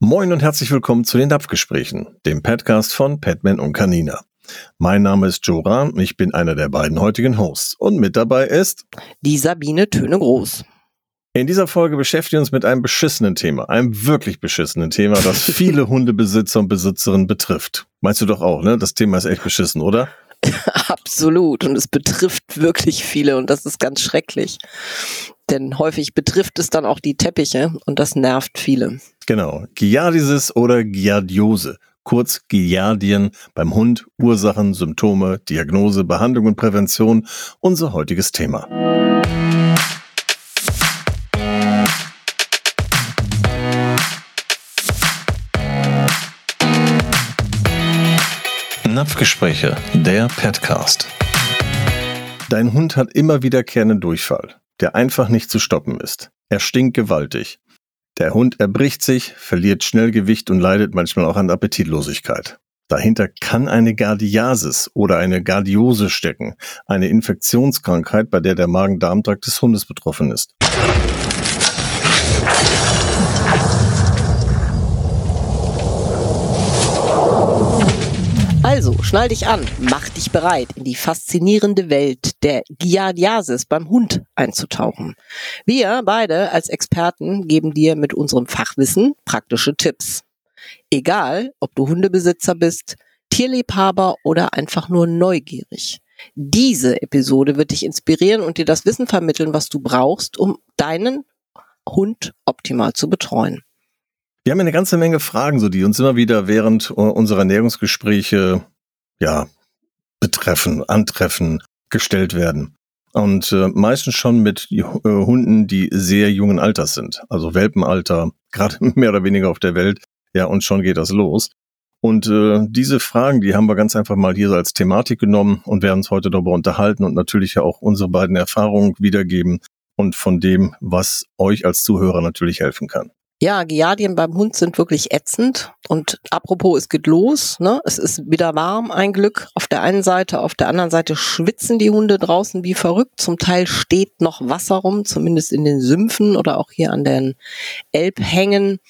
Moin und herzlich willkommen zu den Napfgesprächen, dem Podcast von Padman und Canina. Mein Name ist Joe Rahn, ich bin einer der beiden heutigen Hosts und mit dabei ist die Sabine Töne Groß. In dieser Folge beschäftigen wir uns mit einem beschissenen Thema, einem wirklich beschissenen Thema, das viele Hundebesitzer und Besitzerinnen betrifft. Meinst du doch auch, ne? Das Thema ist echt beschissen, oder? Absolut. Und es betrifft wirklich viele und das ist ganz schrecklich. Denn häufig betrifft es dann auch die Teppiche und das nervt viele. Genau. Giardiasis oder Giardiose. Kurz Giardien beim Hund, Ursachen, Symptome, Diagnose, Behandlung und Prävention. Unser heutiges Thema. Napfgespräche, der Petcast. Dein Hund hat immer wiederkehrenden Durchfall, der einfach nicht zu stoppen ist. Er stinkt gewaltig. Der Hund erbricht sich, verliert schnell Gewicht und leidet manchmal auch an Appetitlosigkeit. Dahinter kann eine Gardiasis oder eine Gardiose stecken, eine Infektionskrankheit, bei der der Magen-Darm-Trakt des Hundes betroffen ist. Also, schnall dich an, mach dich bereit, in die faszinierende Welt der Giardiasis beim Hund einzutauchen. Wir beide als Experten geben dir mit unserem Fachwissen praktische Tipps. Egal, ob du Hundebesitzer bist, Tierliebhaber oder einfach nur neugierig. Diese Episode wird dich inspirieren und dir das Wissen vermitteln, was du brauchst, um deinen Hund optimal zu betreuen. Wir haben eine ganze Menge Fragen, so die uns immer wieder während unserer Ernährungsgespräche ja betreffen, antreffen, gestellt werden. Und äh, meistens schon mit äh, Hunden, die sehr jungen Alters sind, also Welpenalter, gerade mehr oder weniger auf der Welt. Ja, und schon geht das los. Und äh, diese Fragen, die haben wir ganz einfach mal hier als Thematik genommen und werden uns heute darüber unterhalten und natürlich ja auch unsere beiden Erfahrungen wiedergeben und von dem, was euch als Zuhörer natürlich helfen kann. Ja, Giardien beim Hund sind wirklich ätzend. Und apropos, es geht los. Ne? Es ist wieder warm, ein Glück. Auf der einen Seite, auf der anderen Seite schwitzen die Hunde draußen wie verrückt. Zum Teil steht noch Wasser rum, zumindest in den Sümpfen oder auch hier an den Elbhängen.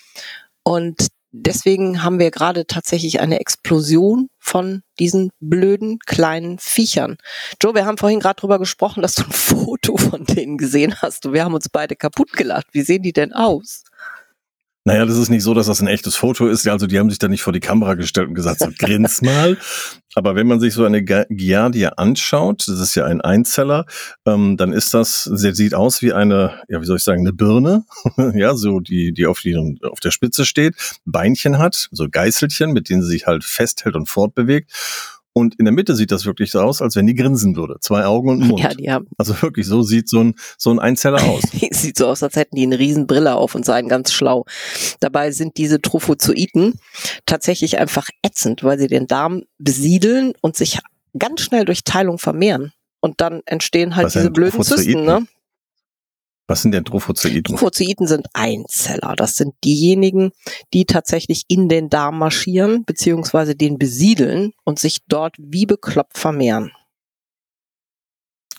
Und deswegen haben wir gerade tatsächlich eine Explosion von diesen blöden kleinen Viechern. Joe, wir haben vorhin gerade drüber gesprochen, dass du ein Foto von denen gesehen hast und wir haben uns beide kaputt gelacht. Wie sehen die denn aus? Naja, das ist nicht so, dass das ein echtes Foto ist. Also die haben sich da nicht vor die Kamera gestellt und gesagt, so grins mal. Aber wenn man sich so eine Giardia anschaut, das ist ja ein Einzeller, ähm, dann ist das, sie sieht aus wie eine, ja, wie soll ich sagen, eine Birne, ja, so die, die auf, die auf der Spitze steht, Beinchen hat, so Geißelchen, mit denen sie sich halt festhält und fortbewegt. Und in der Mitte sieht das wirklich so aus, als wenn die grinsen würde. Zwei Augen und Mund. Ja, die haben. Also wirklich, so sieht so ein, so ein Einzeller aus. sieht so aus, als hätten die eine Riesenbrille auf und seien ganz schlau. Dabei sind diese Trophozoiten tatsächlich einfach ätzend, weil sie den Darm besiedeln und sich ganz schnell durch Teilung vermehren. Und dann entstehen halt Was diese blöden Zysten, ne? Was sind denn Trophozoiten? Trophozoiten sind Einzeller. Das sind diejenigen, die tatsächlich in den Darm marschieren, beziehungsweise den besiedeln und sich dort wie bekloppt vermehren.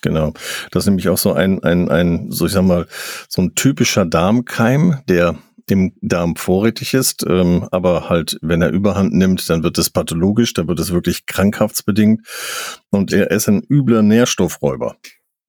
Genau. Das ist nämlich auch so ein, ein, ein, so ich sag mal, so ein typischer Darmkeim, der im Darm vorrätig ist, ähm, aber halt, wenn er Überhand nimmt, dann wird es pathologisch, dann wird es wirklich krankhaftsbedingt und er ist ein übler Nährstoffräuber.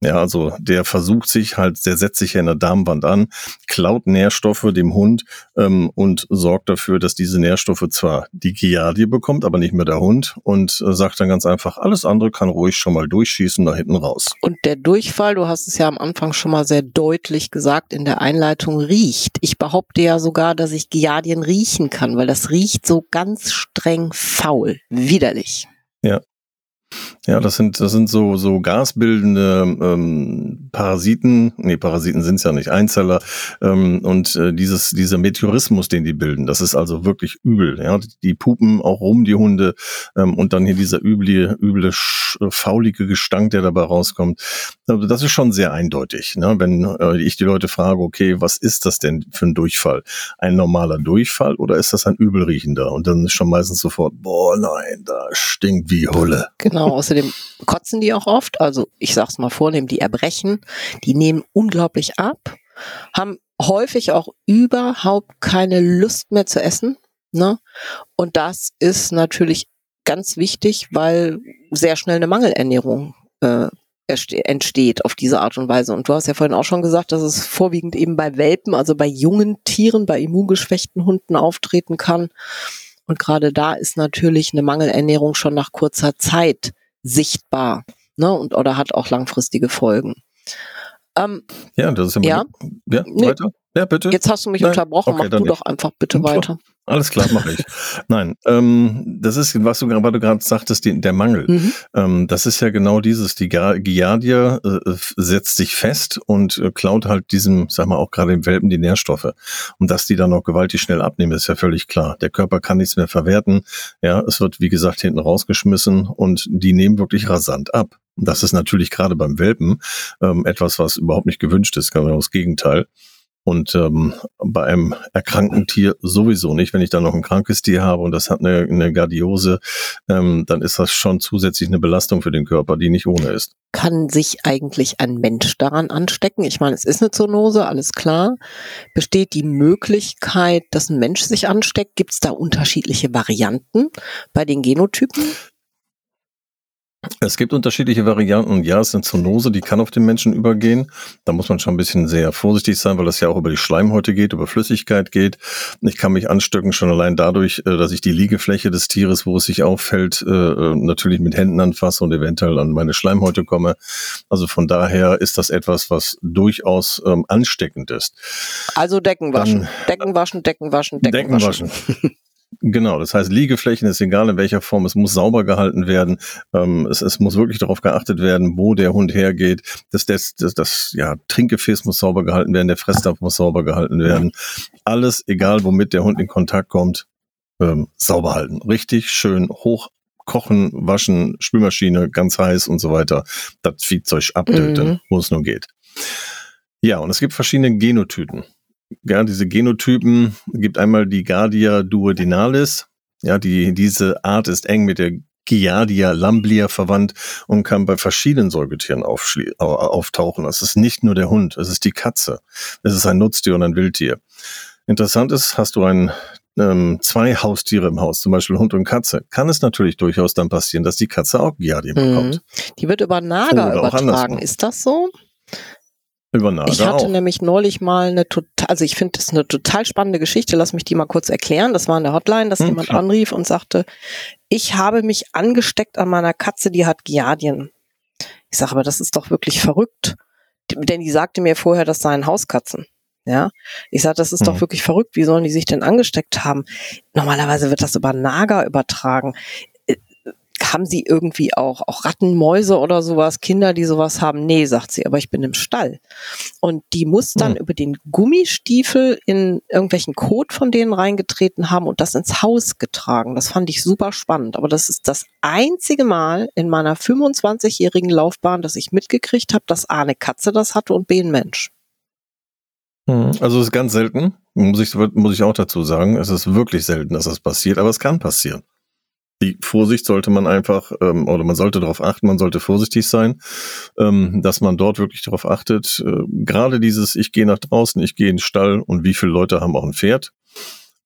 Ja, also der versucht sich halt, der setzt sich ja in der Darmwand an, klaut Nährstoffe dem Hund ähm, und sorgt dafür, dass diese Nährstoffe zwar die Giardie bekommt, aber nicht mehr der Hund und äh, sagt dann ganz einfach, alles andere kann ruhig schon mal durchschießen da hinten raus. Und der Durchfall, du hast es ja am Anfang schon mal sehr deutlich gesagt in der Einleitung, riecht. Ich behaupte ja sogar, dass ich Giardien riechen kann, weil das riecht so ganz streng faul, widerlich. Ja, ja, das sind, das sind so, so gasbildende ähm, Parasiten. Nee, Parasiten sind es ja nicht, Einzeller. Ähm, und äh, dieses, dieser Meteorismus, den die bilden, das ist also wirklich übel. Ja, die pupen auch rum, die Hunde. Ähm, und dann hier dieser üble, üble, faulige Gestank, der dabei rauskommt. Also das ist schon sehr eindeutig. Ne? Wenn äh, ich die Leute frage, okay, was ist das denn für ein Durchfall? Ein normaler Durchfall oder ist das ein übelriechender? Und dann ist schon meistens sofort, boah, nein, da stinkt wie Hulle. Genau, außerdem kotzen die auch oft. Also ich sag's mal vornehm, die erbrechen, die nehmen unglaublich ab, haben häufig auch überhaupt keine Lust mehr zu essen. Ne? Und das ist natürlich ganz wichtig, weil sehr schnell eine Mangelernährung äh, entsteht auf diese Art und Weise. Und du hast ja vorhin auch schon gesagt, dass es vorwiegend eben bei Welpen, also bei jungen Tieren, bei immungeschwächten Hunden auftreten kann. Und gerade da ist natürlich eine Mangelernährung schon nach kurzer Zeit sichtbar ne? und oder hat auch langfristige Folgen. Ähm, ja, das ist immer ja, ja nee. weiter. Ja, bitte. Jetzt hast du mich Nein. unterbrochen, okay, mach du nicht. doch einfach bitte weiter. Alles klar, mache ich. Nein, ähm, das ist, was du, was du gerade sagtest, die, der Mangel. Mhm. Ähm, das ist ja genau dieses, die Giardia äh, setzt sich fest und äh, klaut halt diesem, sag mal, auch gerade im Welpen die Nährstoffe. Und dass die dann auch gewaltig schnell abnehmen, ist ja völlig klar. Der Körper kann nichts mehr verwerten. Ja, es wird, wie gesagt, hinten rausgeschmissen und die nehmen wirklich rasant ab. Das ist natürlich gerade beim Welpen ähm, etwas, was überhaupt nicht gewünscht ist, genau das Gegenteil. Und ähm, bei einem erkrankten Tier sowieso nicht. Wenn ich dann noch ein krankes Tier habe und das hat eine, eine Gardiose, ähm, dann ist das schon zusätzlich eine Belastung für den Körper, die nicht ohne ist. Kann sich eigentlich ein Mensch daran anstecken? Ich meine, es ist eine Zoonose, alles klar. Besteht die Möglichkeit, dass ein Mensch sich ansteckt? Gibt es da unterschiedliche Varianten bei den Genotypen? Es gibt unterschiedliche Varianten und ja, es ist eine Zoonose, die kann auf den Menschen übergehen. Da muss man schon ein bisschen sehr vorsichtig sein, weil das ja auch über die Schleimhäute geht, über Flüssigkeit geht. Ich kann mich anstecken schon allein dadurch, äh, dass ich die Liegefläche des Tieres, wo es sich auffällt, äh, äh, natürlich mit Händen anfasse und eventuell an meine Schleimhäute komme. Also von daher ist das etwas, was durchaus ähm, ansteckend ist. Also Decken waschen, Dann, Decken waschen, Decken waschen, Genau, das heißt, Liegeflächen ist egal in welcher Form, es muss sauber gehalten werden. Ähm, es, es muss wirklich darauf geachtet werden, wo der Hund hergeht. Das, das, das, das ja, Trinkgefäß muss sauber gehalten werden, der Fressdampf muss sauber gehalten werden. Alles, egal womit der Hund in Kontakt kommt, ähm, sauber halten. Richtig schön hoch kochen, waschen, Spülmaschine, ganz heiß und so weiter. Das Viehzeug abtöten, mhm. wo es nur geht. Ja, und es gibt verschiedene Genotypen ja, diese Genotypen gibt einmal die Gardia duodenalis. Ja, die, diese Art ist eng mit der Giardia lamblia verwandt und kann bei verschiedenen Säugetieren auftauchen. Es ist nicht nur der Hund, es ist die Katze. Es ist ein Nutztier und ein Wildtier. Interessant ist, hast du ein, ähm, zwei Haustiere im Haus, zum Beispiel Hund und Katze, kann es natürlich durchaus dann passieren, dass die Katze auch Giardia bekommt. Mhm. Die wird über Nager Oder übertragen. Ist das so? Über Nager ich hatte auch. nämlich neulich mal eine total, also ich finde das eine total spannende Geschichte. Lass mich die mal kurz erklären. Das war in der Hotline, dass hm, jemand klar. anrief und sagte, ich habe mich angesteckt an meiner Katze, die hat Giardien. Ich sage, aber das ist doch wirklich verrückt. Denn die sagte mir vorher, das seien Hauskatzen. Ja, ich sage, das ist hm. doch wirklich verrückt. Wie sollen die sich denn angesteckt haben? Normalerweise wird das über Nager übertragen haben Sie irgendwie auch, auch Rattenmäuse oder sowas, Kinder, die sowas haben? Nee, sagt sie, aber ich bin im Stall. Und die muss dann hm. über den Gummistiefel in irgendwelchen Kot von denen reingetreten haben und das ins Haus getragen. Das fand ich super spannend. Aber das ist das einzige Mal in meiner 25-jährigen Laufbahn, dass ich mitgekriegt habe, dass A eine Katze das hatte und B ein Mensch. Hm. Also es ist ganz selten, muss ich, muss ich auch dazu sagen. Es ist wirklich selten, dass das passiert, aber es kann passieren die Vorsicht sollte man einfach, ähm, oder man sollte darauf achten, man sollte vorsichtig sein, ähm, dass man dort wirklich darauf achtet. Äh, Gerade dieses, ich gehe nach draußen, ich gehe in den Stall und wie viele Leute haben auch ein Pferd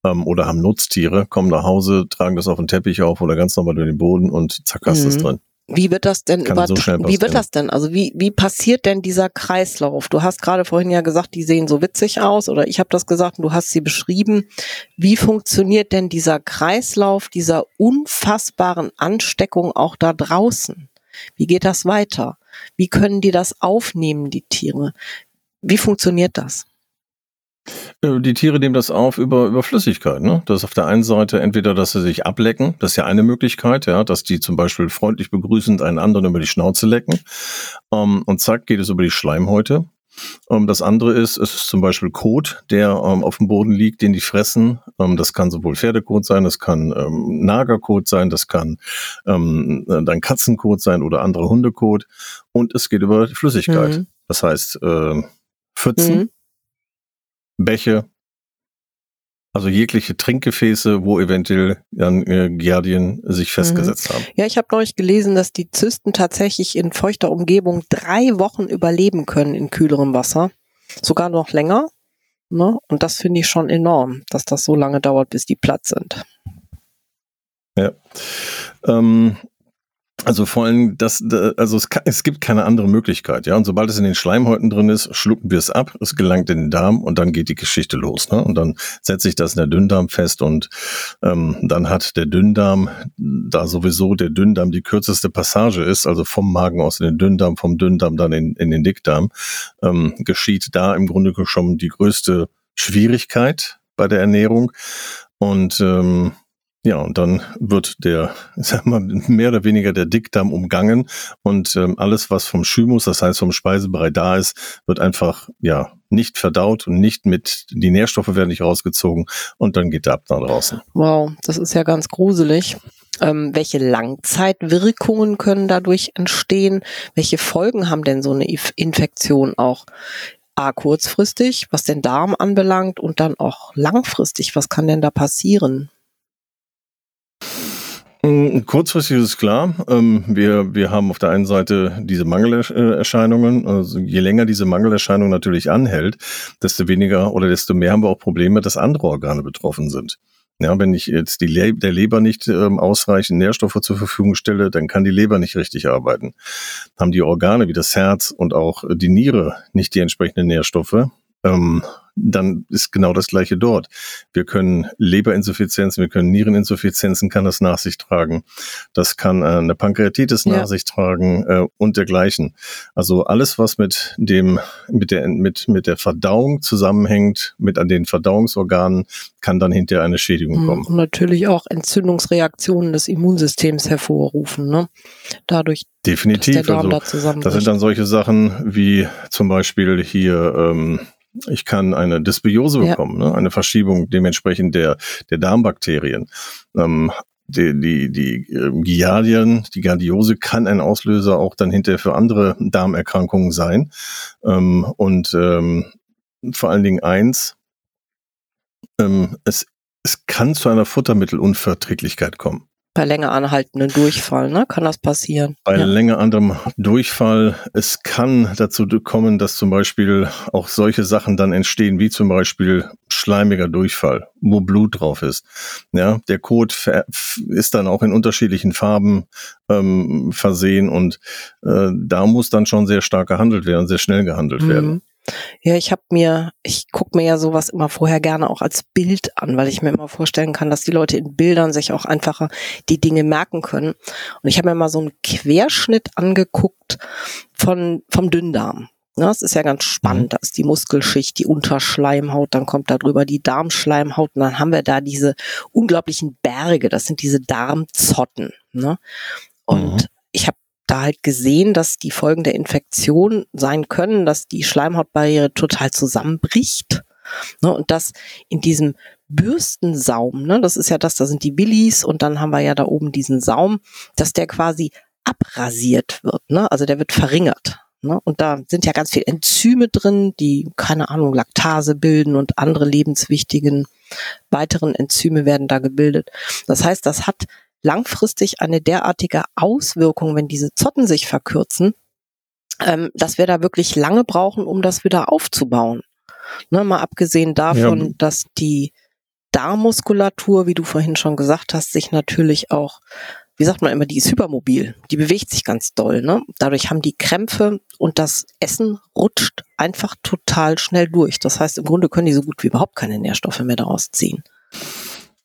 ähm, oder haben Nutztiere, kommen nach Hause, tragen das auf den Teppich auf oder ganz normal über den Boden und zack, hast mhm. es drin. Wie wird das denn über, so wie wird das denn? Also wie, wie passiert denn dieser Kreislauf? Du hast gerade vorhin ja gesagt, die sehen so witzig aus oder ich habe das gesagt und du hast sie beschrieben. Wie funktioniert denn dieser Kreislauf dieser unfassbaren Ansteckung auch da draußen? Wie geht das weiter? Wie können die das aufnehmen, die Tiere? Wie funktioniert das? Äh, die Tiere nehmen das auf über, über Flüssigkeit. Ne? Das ist auf der einen Seite entweder, dass sie sich ablecken, das ist ja eine Möglichkeit, ja, dass die zum Beispiel freundlich begrüßend einen anderen über die Schnauze lecken. Ähm, und zack, geht es über die Schleimhäute. Ähm, das andere ist, es ist zum Beispiel Kot, der ähm, auf dem Boden liegt, den die fressen. Ähm, das kann sowohl Pferdekot sein, das kann ähm, Nagerkot sein, das kann ähm, dann Katzenkot sein oder andere Hundekot. Und es geht über Flüssigkeit. Mhm. Das heißt, äh, Pfützen. Mhm Bäche, also jegliche Trinkgefäße, wo eventuell dann äh, Giardien sich mhm. festgesetzt mhm. haben. Ja, ich habe neulich gelesen, dass die Zysten tatsächlich in feuchter Umgebung drei Wochen überleben können in kühlerem Wasser. Sogar noch länger. Ne? Und das finde ich schon enorm, dass das so lange dauert, bis die platt sind. Ja. Ähm, also vor allem, das, also es, kann, es gibt keine andere Möglichkeit, ja. Und sobald es in den Schleimhäuten drin ist, schlucken wir es ab, es gelangt in den Darm und dann geht die Geschichte los. Ne? Und dann setzt sich das in der Dünndarm fest und ähm, dann hat der Dünndarm, da sowieso der Dünndarm die kürzeste Passage ist, also vom Magen aus in den Dünndarm, vom Dünndarm dann in, in den Dickdarm, ähm, geschieht da im Grunde schon die größte Schwierigkeit bei der Ernährung. Und ähm, ja, und dann wird der, sag mal, mehr oder weniger der Dickdarm umgangen und ähm, alles, was vom Schymus, das heißt vom Speisebrei da ist, wird einfach, ja, nicht verdaut und nicht mit, die Nährstoffe werden nicht rausgezogen und dann geht der Ab nach draußen. Wow, das ist ja ganz gruselig. Ähm, welche Langzeitwirkungen können dadurch entstehen? Welche Folgen haben denn so eine Infektion auch? A, kurzfristig, was den Darm anbelangt und dann auch langfristig, was kann denn da passieren? Mm, kurzfristig ist klar. Ähm, wir, wir haben auf der einen Seite diese Mangelerscheinungen. Also je länger diese Mangelerscheinung natürlich anhält, desto weniger oder desto mehr haben wir auch Probleme, dass andere Organe betroffen sind. Ja, wenn ich jetzt die Le der Leber nicht ähm, ausreichend Nährstoffe zur Verfügung stelle, dann kann die Leber nicht richtig arbeiten. Haben die Organe wie das Herz und auch die Niere nicht die entsprechenden Nährstoffe, ähm, dann ist genau das Gleiche dort. Wir können Leberinsuffizienzen, wir können Niereninsuffizienzen, kann das nach sich tragen. Das kann äh, eine Pankreatitis ja. nach sich tragen äh, und dergleichen. Also alles, was mit dem, mit der, mit, mit der Verdauung zusammenhängt, mit an den Verdauungsorganen, kann dann hinterher eine Schädigung mhm. kommen. Und natürlich auch Entzündungsreaktionen des Immunsystems hervorrufen, ne? Dadurch, Definitiv. Dass der Darm also, da das sind dann solche Sachen wie zum Beispiel hier ähm, ich kann eine Dysbiose bekommen, ja. ne? eine Verschiebung dementsprechend der, der Darmbakterien. Ähm, die, die, die äh, Giardien, die Gardiose kann ein Auslöser auch dann hinterher für andere Darmerkrankungen sein. Ähm, und ähm, vor allen Dingen eins, ähm, es, es kann zu einer Futtermittelunverträglichkeit kommen. Bei länger anhaltenden Durchfall, ne? Kann das passieren? Bei ja. länger anderem Durchfall. Es kann dazu kommen, dass zum Beispiel auch solche Sachen dann entstehen, wie zum Beispiel schleimiger Durchfall, wo Blut drauf ist. Ja, der Kot ist dann auch in unterschiedlichen Farben ähm, versehen und äh, da muss dann schon sehr stark gehandelt werden, sehr schnell gehandelt mhm. werden. Ja, ich habe mir, ich gucke mir ja sowas immer vorher gerne auch als Bild an, weil ich mir immer vorstellen kann, dass die Leute in Bildern sich auch einfacher die Dinge merken können. Und ich habe mir mal so einen Querschnitt angeguckt von vom Dünndarm. Ja, das ist ja ganz spannend. Mhm. Da ist die Muskelschicht, die Unterschleimhaut, dann kommt da drüber die Darmschleimhaut und dann haben wir da diese unglaublichen Berge. Das sind diese Darmzotten. Ne? Und mhm da halt gesehen, dass die Folgen der Infektion sein können, dass die Schleimhautbarriere total zusammenbricht. Ne, und dass in diesem Bürstensaum, ne, das ist ja das, da sind die Willis und dann haben wir ja da oben diesen Saum, dass der quasi abrasiert wird, ne? Also der wird verringert. Ne? Und da sind ja ganz viele Enzyme drin, die, keine Ahnung, Laktase bilden und andere lebenswichtigen weiteren Enzyme werden da gebildet. Das heißt, das hat langfristig eine derartige Auswirkung, wenn diese Zotten sich verkürzen, ähm, dass wir da wirklich lange brauchen, um das wieder aufzubauen. Ne, mal abgesehen davon, ja. dass die Darmmuskulatur, wie du vorhin schon gesagt hast, sich natürlich auch, wie sagt man immer, die ist hypermobil, die bewegt sich ganz doll. Ne? Dadurch haben die Krämpfe und das Essen rutscht einfach total schnell durch. Das heißt, im Grunde können die so gut wie überhaupt keine Nährstoffe mehr daraus ziehen.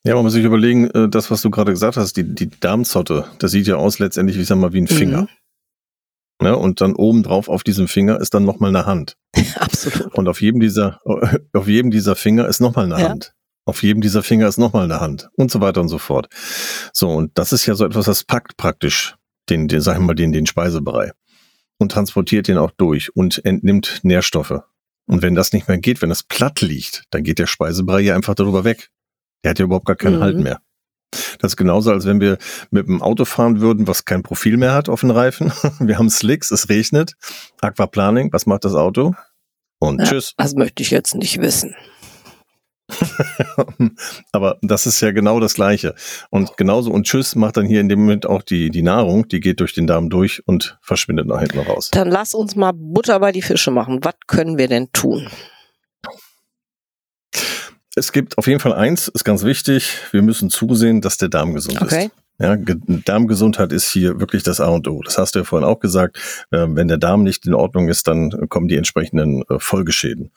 Ja, man muss sich überlegen, äh, das, was du gerade gesagt hast, die, die Darmzotte, das sieht ja aus letztendlich, ich sag mal, wie ein Finger. Mhm. Ja, und dann obendrauf auf diesem Finger ist dann nochmal eine Hand. Absolut. Und auf jedem dieser, auf jedem dieser Finger ist nochmal eine ja. Hand. Auf jedem dieser Finger ist nochmal eine Hand. Und so weiter und so fort. So, und das ist ja so etwas, das packt praktisch den, den sagen wir mal, den, den Speisebrei. Und transportiert den auch durch und entnimmt Nährstoffe. Und wenn das nicht mehr geht, wenn das platt liegt, dann geht der Speisebrei ja einfach darüber weg. Der hat ja überhaupt gar keinen halt mhm. Halt mehr. Das ist genauso, als wenn wir mit einem Auto fahren würden, was kein Profil mehr hat auf den Reifen. Wir haben Slicks, es regnet. Aquaplaning, was macht das Auto? Und ja, tschüss. Das möchte ich jetzt nicht wissen. Aber das ist ja genau das Gleiche. Und genauso und Tschüss macht dann hier in dem Moment auch die, die Nahrung, die geht durch den Darm durch und verschwindet nach hinten raus. Dann lass uns mal Butter bei die Fische machen. Was können wir denn tun? Es gibt auf jeden Fall eins, ist ganz wichtig. Wir müssen zusehen, dass der Darm gesund okay. ist. Ja, Darmgesundheit ist hier wirklich das A und O. Das hast du ja vorhin auch gesagt. Äh, wenn der Darm nicht in Ordnung ist, dann kommen die entsprechenden äh, Folgeschäden.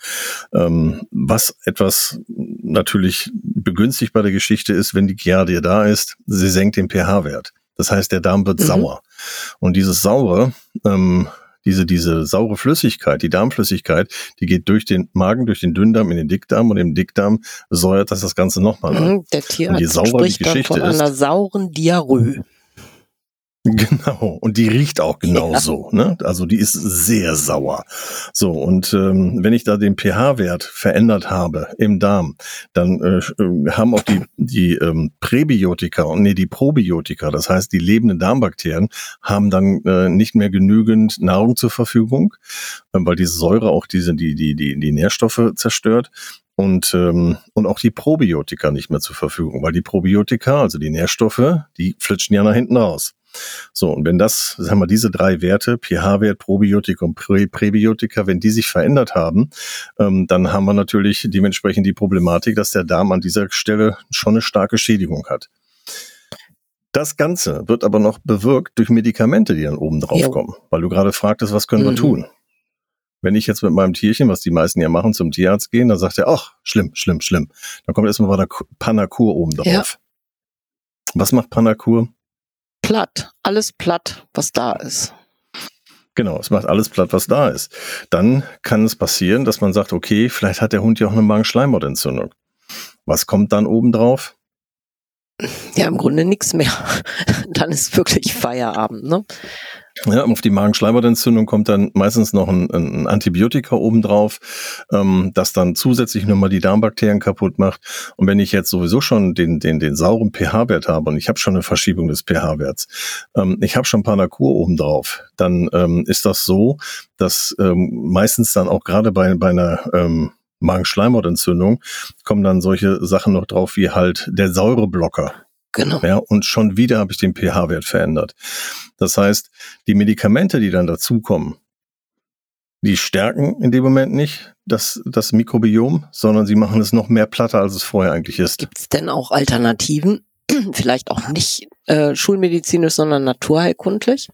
Ähm, was etwas natürlich begünstigt bei der Geschichte ist, wenn die Giardia da ist, sie senkt den pH-Wert. Das heißt, der Darm wird mhm. sauer. Und dieses Saure ähm, diese, diese saure Flüssigkeit, die Darmflüssigkeit, die geht durch den Magen, durch den Dünndarm in den Dickdarm und im Dickdarm säuert das das Ganze nochmal an. Mhm, der Tierarzt spricht die Geschichte von einer sauren Diarrhoe. Genau, und die riecht auch genauso. Ja. Ne? Also die ist sehr sauer. So, und ähm, wenn ich da den pH-Wert verändert habe im Darm, dann äh, äh, haben auch die, die ähm, Präbiotika und nee, die Probiotika, das heißt die lebenden Darmbakterien, haben dann äh, nicht mehr genügend Nahrung zur Verfügung, äh, weil diese Säure auch diese, die, die, die, die Nährstoffe zerstört und, ähm, und auch die Probiotika nicht mehr zur Verfügung, weil die Probiotika, also die Nährstoffe, die flitschen ja nach hinten raus. So, und wenn das, sagen wir, diese drei Werte, pH-Wert, Probiotika und Prä Präbiotika, wenn die sich verändert haben, ähm, dann haben wir natürlich dementsprechend die Problematik, dass der Darm an dieser Stelle schon eine starke Schädigung hat. Das Ganze wird aber noch bewirkt durch Medikamente, die dann oben drauf jo. kommen, weil du gerade fragtest, was können mhm. wir tun? Wenn ich jetzt mit meinem Tierchen, was die meisten ja machen, zum Tierarzt gehen, dann sagt er, ach, schlimm, schlimm, schlimm. Dann kommt erstmal bei der Panacur oben drauf. Ja. Was macht Panacur? Platt. Alles platt, was da ist. Genau, es macht alles platt, was da ist. Dann kann es passieren, dass man sagt, okay, vielleicht hat der Hund ja auch eine Magenschleimhautentzündung. Was kommt dann oben drauf? Ja, im Grunde nichts mehr. dann ist wirklich Feierabend, ne? Ja, auf die Magenschleimhautentzündung kommt dann meistens noch ein, ein Antibiotika obendrauf, ähm, das dann zusätzlich nochmal die Darmbakterien kaputt macht. Und wenn ich jetzt sowieso schon den, den, den sauren pH-Wert habe und ich habe schon eine Verschiebung des pH-Werts, ähm, ich habe schon Panakur obendrauf, dann ähm, ist das so, dass ähm, meistens dann auch gerade bei, bei einer ähm, Magenschleimhautentzündung kommen dann solche Sachen noch drauf wie halt der Säureblocker. Genau. Ja, und schon wieder habe ich den pH-Wert verändert. Das heißt, die Medikamente, die dann dazukommen, die stärken in dem Moment nicht das, das Mikrobiom, sondern sie machen es noch mehr platter, als es vorher eigentlich ist. Gibt es denn auch Alternativen? Vielleicht auch nicht äh, schulmedizinisch, sondern naturheilkundlich?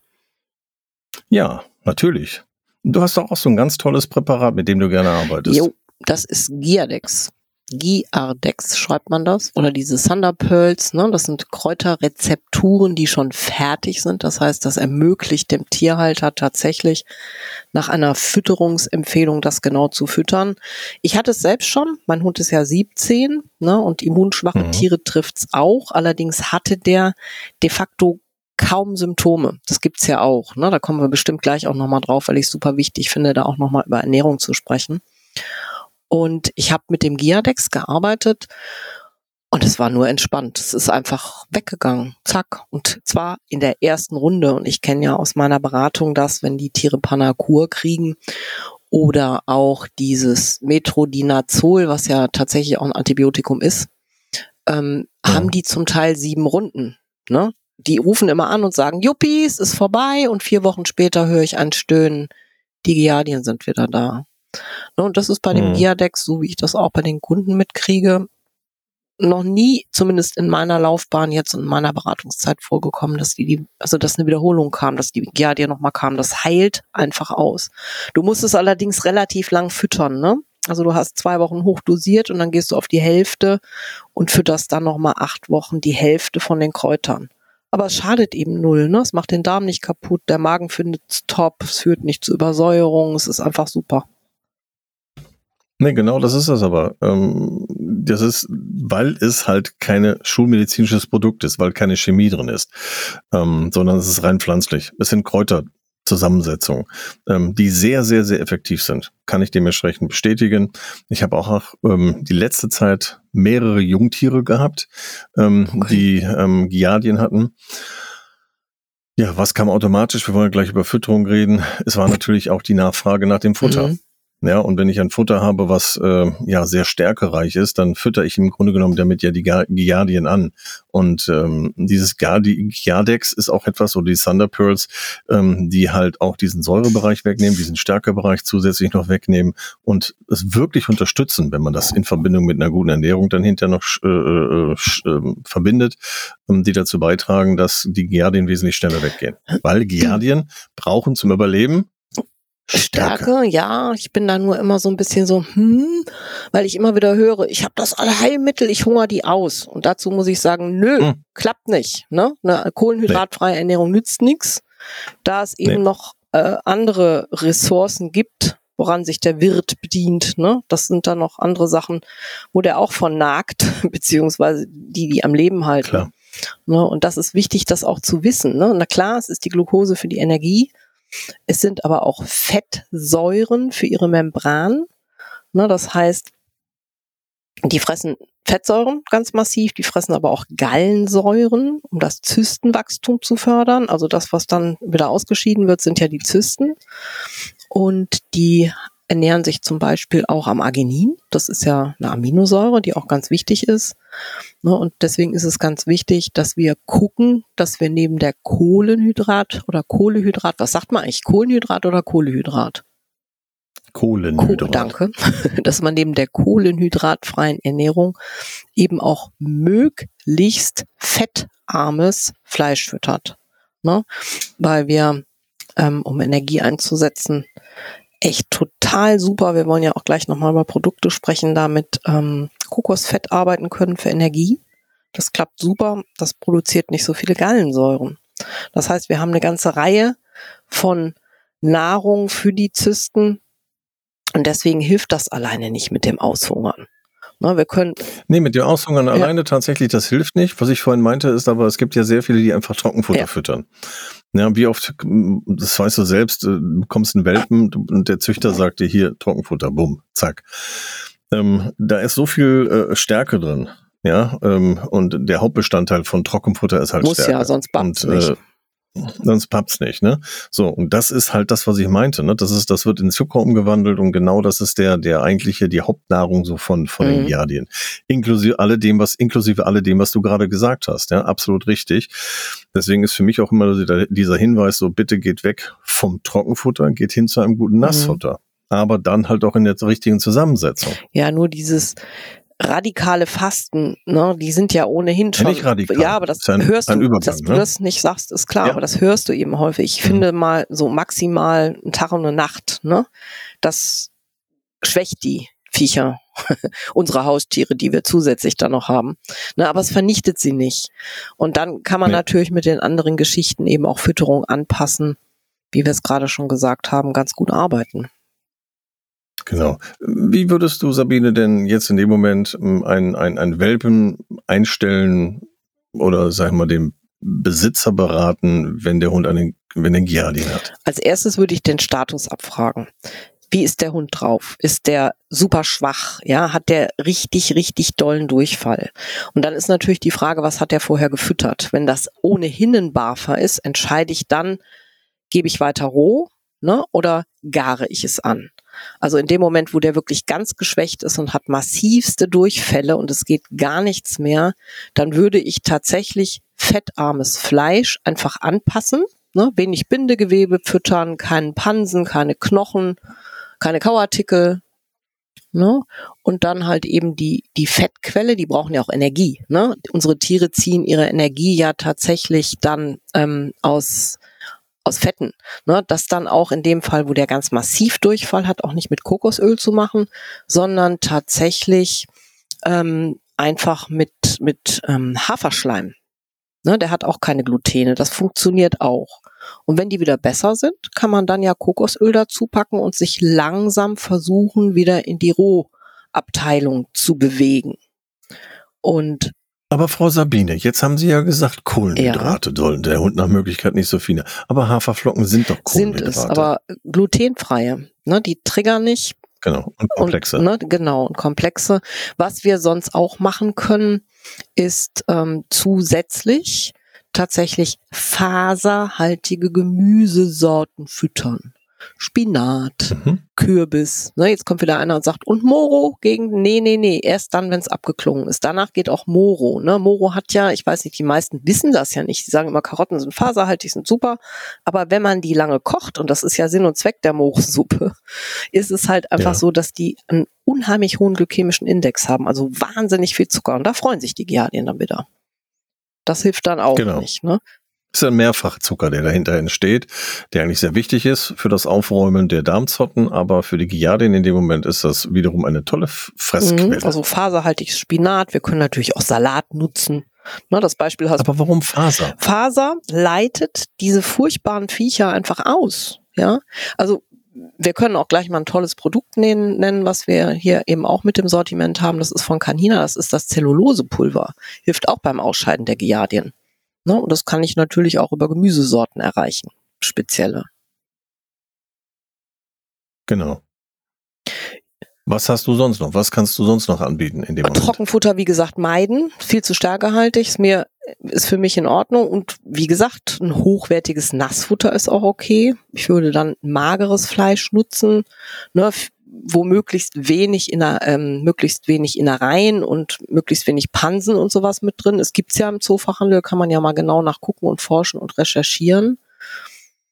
Ja, natürlich. Du hast doch auch so ein ganz tolles Präparat, mit dem du gerne arbeitest. Jo, das ist Giadex. Giardex schreibt man das, oder diese Thunder Pearls, ne? das sind Kräuterrezepturen, die schon fertig sind. Das heißt, das ermöglicht dem Tierhalter tatsächlich nach einer Fütterungsempfehlung das genau zu füttern. Ich hatte es selbst schon, mein Hund ist ja 17 ne? und immunschwache mhm. Tiere trifft's auch. Allerdings hatte der de facto kaum Symptome. Das gibt's ja auch. Ne? Da kommen wir bestimmt gleich auch nochmal drauf, weil ich super wichtig finde, da auch nochmal über Ernährung zu sprechen. Und ich habe mit dem Giadex gearbeitet und es war nur entspannt. Es ist einfach weggegangen. Zack. Und zwar in der ersten Runde. Und ich kenne ja aus meiner Beratung das, wenn die Tiere Panakur kriegen oder auch dieses Metrodinazol, was ja tatsächlich auch ein Antibiotikum ist, ähm, ja. haben die zum Teil sieben Runden. Ne? Die rufen immer an und sagen, Juppie, es ist vorbei. Und vier Wochen später höre ich ein Stöhnen. Die Giardien sind wieder da. Ne, und das ist bei dem mhm. Giadex, so wie ich das auch bei den Kunden mitkriege, noch nie, zumindest in meiner Laufbahn jetzt in meiner Beratungszeit vorgekommen, dass die, die also dass eine Wiederholung kam, dass die Giardia nochmal kam. Das heilt einfach aus. Du musst es allerdings relativ lang füttern, ne? Also du hast zwei Wochen hochdosiert und dann gehst du auf die Hälfte und fütterst dann nochmal acht Wochen die Hälfte von den Kräutern. Aber es schadet eben null, ne? Es macht den Darm nicht kaputt, der Magen findet es top, es führt nicht zu Übersäuerung, es ist einfach super. Nee, genau, das ist das aber. Ähm, das ist, weil es halt keine schulmedizinisches Produkt ist, weil keine Chemie drin ist, ähm, sondern es ist rein pflanzlich. Es sind Kräuterzusammensetzungen, ähm, die sehr, sehr, sehr effektiv sind. Kann ich dementsprechend bestätigen. Ich habe auch ähm, die letzte Zeit mehrere Jungtiere gehabt, ähm, okay. die ähm, Giardien hatten. Ja, was kam automatisch? Wir wollen gleich über Fütterung reden. Es war natürlich auch die Nachfrage nach dem Futter. Mhm. Ja, und wenn ich ein Futter habe, was äh, ja sehr stärkereich ist, dann fütter ich im Grunde genommen damit ja die Giardien an. Und ähm, dieses Giardex ist auch etwas, oder die Thunder Pearls, ähm, die halt auch diesen Säurebereich wegnehmen, diesen Stärkebereich zusätzlich noch wegnehmen und es wirklich unterstützen, wenn man das in Verbindung mit einer guten Ernährung dann hinterher noch äh, äh, äh, verbindet, ähm, die dazu beitragen, dass die Giardien wesentlich schneller weggehen. Weil Giardien brauchen zum Überleben Stärke. Stärke, ja, ich bin da nur immer so ein bisschen so, hm, weil ich immer wieder höre, ich habe das Allheilmittel, ich hungere die aus. Und dazu muss ich sagen, nö, hm. klappt nicht. Ne? Eine kohlenhydratfreie nee. Ernährung nützt nichts, da es eben nee. noch äh, andere Ressourcen gibt, woran sich der Wirt bedient. Ne? Das sind dann noch andere Sachen, wo der auch von nagt, beziehungsweise die, die am Leben halten. Klar. Ne? Und das ist wichtig, das auch zu wissen. Ne? Na klar, es ist die Glucose für die Energie, es sind aber auch Fettsäuren für ihre Membran. Ne, das heißt, die fressen Fettsäuren ganz massiv, die fressen aber auch Gallensäuren, um das Zystenwachstum zu fördern. Also das, was dann wieder ausgeschieden wird, sind ja die Zysten. Und die ernähren sich zum Beispiel auch am Arginin. Das ist ja eine Aminosäure, die auch ganz wichtig ist. Ne, und deswegen ist es ganz wichtig, dass wir gucken, dass wir neben der Kohlenhydrat oder Kohlehydrat, was sagt man eigentlich, Kohlenhydrat oder Kohlehydrat? Kohlenhydrat. Koh, danke. Dass man neben der kohlenhydratfreien Ernährung eben auch möglichst fettarmes Fleisch füttert. Ne? Weil wir, ähm, um Energie einzusetzen, echt total super. Wir wollen ja auch gleich nochmal über Produkte sprechen, damit ähm, Kokosfett arbeiten können für Energie. Das klappt super. Das produziert nicht so viele Gallensäuren. Das heißt, wir haben eine ganze Reihe von Nahrung für die Zysten. Und deswegen hilft das alleine nicht mit dem Aushungern. Na, wir können. Nee, mit dem Aushungern ja. alleine tatsächlich, das hilft nicht. Was ich vorhin meinte, ist aber, es gibt ja sehr viele, die einfach Trockenfutter ja. füttern. Ja, wie oft, das weißt du selbst, du bekommst einen Welpen und der Züchter sagt dir hier Trockenfutter, bumm, zack. Ähm, da ist so viel äh, Stärke drin. Ja, ähm, und der Hauptbestandteil von Trockenfutter ist halt Muss Stärke. ja, sonst bappt nicht. Äh, sonst pappt's nicht, ne? So, und das ist halt das, was ich meinte, ne? Das ist, das wird in Zucker umgewandelt und genau das ist der, der eigentliche, die Hauptnahrung so von, von mhm. den Giardien. Inklusive alledem, was, inklusive alledem, was du gerade gesagt hast, ja? Absolut richtig. Deswegen ist für mich auch immer dieser Hinweis so, bitte geht weg vom Trockenfutter, geht hin zu einem guten mhm. Nassfutter. Mhm aber dann halt auch in der richtigen Zusammensetzung. Ja, nur dieses radikale Fasten, ne, die sind ja ohnehin schon. Ja, nicht radikal. Ja, aber das, ein, hörst du, Übergang, dass du ne? das nicht sagst, ist klar, ja. aber das hörst du eben häufig. Ich mhm. finde mal so maximal ein Tag und eine Nacht, ne, das schwächt die Viecher, unsere Haustiere, die wir zusätzlich da noch haben. Ne, aber es vernichtet sie nicht. Und dann kann man nee. natürlich mit den anderen Geschichten eben auch Fütterung anpassen, wie wir es gerade schon gesagt haben, ganz gut arbeiten. Genau. Wie würdest du, Sabine, denn jetzt in dem Moment ähm, ein, ein, ein Welpen einstellen oder, sag ich mal, dem Besitzer beraten, wenn der Hund einen, wenn der Giardin hat? Als erstes würde ich den Status abfragen. Wie ist der Hund drauf? Ist der super schwach? Ja, hat der richtig, richtig dollen Durchfall? Und dann ist natürlich die Frage, was hat der vorher gefüttert? Wenn das ohnehin ein Barfer ist, entscheide ich dann, gebe ich weiter roh, ne, oder gare ich es an? Also in dem Moment, wo der wirklich ganz geschwächt ist und hat massivste Durchfälle und es geht gar nichts mehr, dann würde ich tatsächlich fettarmes Fleisch einfach anpassen. Ne? Wenig Bindegewebe füttern, keinen Pansen, keine Knochen, keine Kauartikel. Ne? Und dann halt eben die, die Fettquelle, die brauchen ja auch Energie. Ne? Unsere Tiere ziehen ihre Energie ja tatsächlich dann ähm, aus aus Fetten. Ne, das dann auch in dem Fall, wo der ganz massiv Durchfall hat, auch nicht mit Kokosöl zu machen, sondern tatsächlich ähm, einfach mit, mit ähm, Haferschleim. Ne, der hat auch keine Glutene, das funktioniert auch. Und wenn die wieder besser sind, kann man dann ja Kokosöl dazu packen und sich langsam versuchen, wieder in die Rohabteilung zu bewegen. Und aber Frau Sabine, jetzt haben Sie ja gesagt, Kohlenhydrate ja. sollen der Hund nach Möglichkeit nicht so viele. Aber Haferflocken sind doch Kohlenhydrate. Sind es, aber glutenfreie. Ne, die triggern nicht. Genau, und komplexe. Und, ne, genau, und komplexe. Was wir sonst auch machen können, ist ähm, zusätzlich tatsächlich faserhaltige Gemüsesorten füttern. Spinat, mhm. Kürbis. Ne, jetzt kommt wieder einer und sagt, und Moro gegen, nee, nee, nee, erst dann, wenn es abgeklungen ist. Danach geht auch Moro. Ne? Moro hat ja, ich weiß nicht, die meisten wissen das ja nicht. Sie sagen immer, Karotten sind faserhaltig, sind super. Aber wenn man die lange kocht, und das ist ja Sinn und Zweck der Moro-Suppe, ist es halt einfach ja. so, dass die einen unheimlich hohen glykämischen Index haben. Also wahnsinnig viel Zucker. Und da freuen sich die Giardien dann wieder. Das hilft dann auch genau. nicht. Ne? Ist ein Mehrfachzucker, der dahinter entsteht, der eigentlich sehr wichtig ist für das Aufräumen der Darmzotten, aber für die Giardien in dem Moment ist das wiederum eine tolle Fressquelle. Mhm, also faserhaltiges Spinat, wir können natürlich auch Salat nutzen. Na, das Beispiel hast Aber warum Faser? Faser leitet diese furchtbaren Viecher einfach aus. Ja, also wir können auch gleich mal ein tolles Produkt nennen, nennen, was wir hier eben auch mit dem Sortiment haben. Das ist von Canina, das ist das Zellulosepulver. Hilft auch beim Ausscheiden der Giardien. Ne? Und das kann ich natürlich auch über Gemüsesorten erreichen, spezielle. Genau. Was hast du sonst noch? Was kannst du sonst noch anbieten in dem Moment? Trockenfutter, wie gesagt, meiden. Viel zu stärkehaltig. Ist mir, ist für mich in Ordnung. Und wie gesagt, ein hochwertiges Nassfutter ist auch okay. Ich würde dann mageres Fleisch nutzen. Ne, wo möglichst wenig in ähm, möglichst wenig Innereien und möglichst wenig Pansen und sowas mit drin. Es gibt's ja im Zoofachhandel, kann man ja mal genau nachgucken und forschen und recherchieren.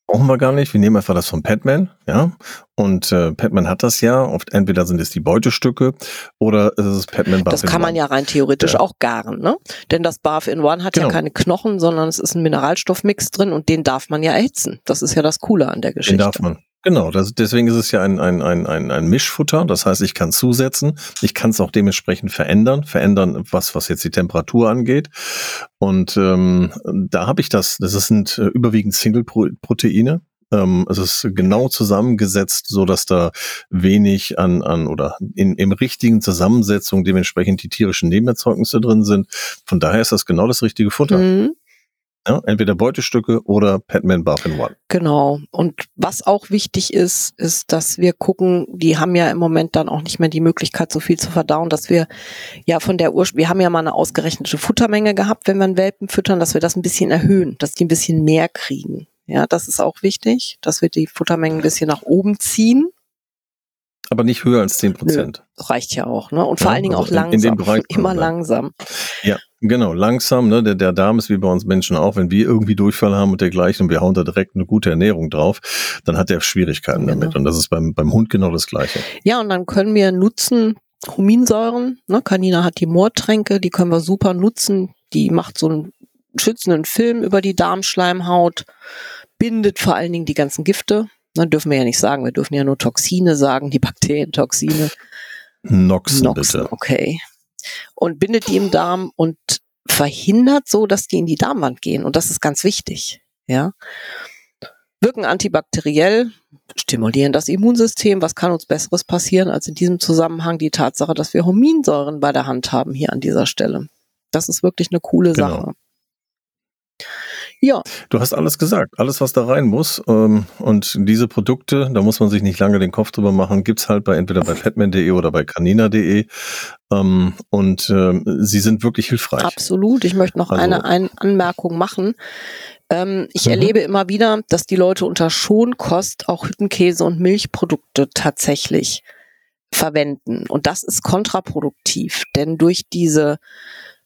Brauchen wir gar nicht. Wir nehmen einfach das von Padman, ja. Und äh, Padman hat das ja. Oft entweder sind es die Beutestücke oder es ist Padman Buff Das kann man ja rein theoretisch ja. auch garen, ne? Denn das Buff in One hat genau. ja keine Knochen, sondern es ist ein Mineralstoffmix drin und den darf man ja erhitzen. Das ist ja das Coole an der Geschichte. Den darf man. Genau, das, deswegen ist es ja ein, ein, ein, ein, ein Mischfutter. Das heißt, ich kann zusetzen, ich kann es auch dementsprechend verändern, verändern, was, was jetzt die Temperatur angeht. Und ähm, da habe ich das, das sind äh, überwiegend Single-Proteine. Ähm, es ist genau zusammengesetzt, so dass da wenig an, an oder in, im richtigen Zusammensetzung dementsprechend die tierischen Nebenerzeugnisse drin sind. Von daher ist das genau das richtige Futter. Mhm. Ja, entweder Beutestücke oder Padman Buff in One. Genau. Und was auch wichtig ist, ist, dass wir gucken, die haben ja im Moment dann auch nicht mehr die Möglichkeit, so viel zu verdauen, dass wir ja von der Ursprung, wir haben ja mal eine ausgerechnete Futtermenge gehabt, wenn wir einen Welpen füttern, dass wir das ein bisschen erhöhen, dass die ein bisschen mehr kriegen. Ja, das ist auch wichtig, dass wir die Futtermengen ein bisschen nach oben ziehen. Aber nicht höher als zehn Prozent. Reicht ja auch, ne? Und vor ja, allen Dingen auch langsam. In, in dem Bereich immer langsam. Ja, genau, langsam, ne? Der, der Darm ist wie bei uns Menschen auch, wenn wir irgendwie Durchfall haben und dergleichen und wir hauen da direkt eine gute Ernährung drauf, dann hat er Schwierigkeiten genau. damit. Und das ist beim, beim Hund genau das Gleiche. Ja, und dann können wir nutzen, Huminsäuren, ne? Canina hat die Moortränke, die können wir super nutzen. Die macht so einen schützenden Film über die Darmschleimhaut, bindet vor allen Dingen die ganzen Gifte, Ne, dürfen wir ja nicht sagen. Wir dürfen ja nur Toxine sagen, die Bakterientoxine. Noxen, Noxen bitte. Okay. Und bindet die im Darm und verhindert so, dass die in die Darmwand gehen. Und das ist ganz wichtig. Ja. Wirken antibakteriell, stimulieren das Immunsystem. Was kann uns Besseres passieren, als in diesem Zusammenhang die Tatsache, dass wir Huminsäuren bei der Hand haben hier an dieser Stelle. Das ist wirklich eine coole genau. Sache. Ja. Du hast alles gesagt, alles, was da rein muss. Ähm, und diese Produkte, da muss man sich nicht lange den Kopf drüber machen, gibt's halt bei entweder bei fatman.de oder bei canina.de. Ähm, und ähm, sie sind wirklich hilfreich. Absolut. Ich möchte noch also, eine, eine Anmerkung machen. ich mhm. erlebe immer wieder, dass die Leute unter Schonkost auch Hüttenkäse und Milchprodukte tatsächlich verwenden. Und das ist kontraproduktiv, denn durch diese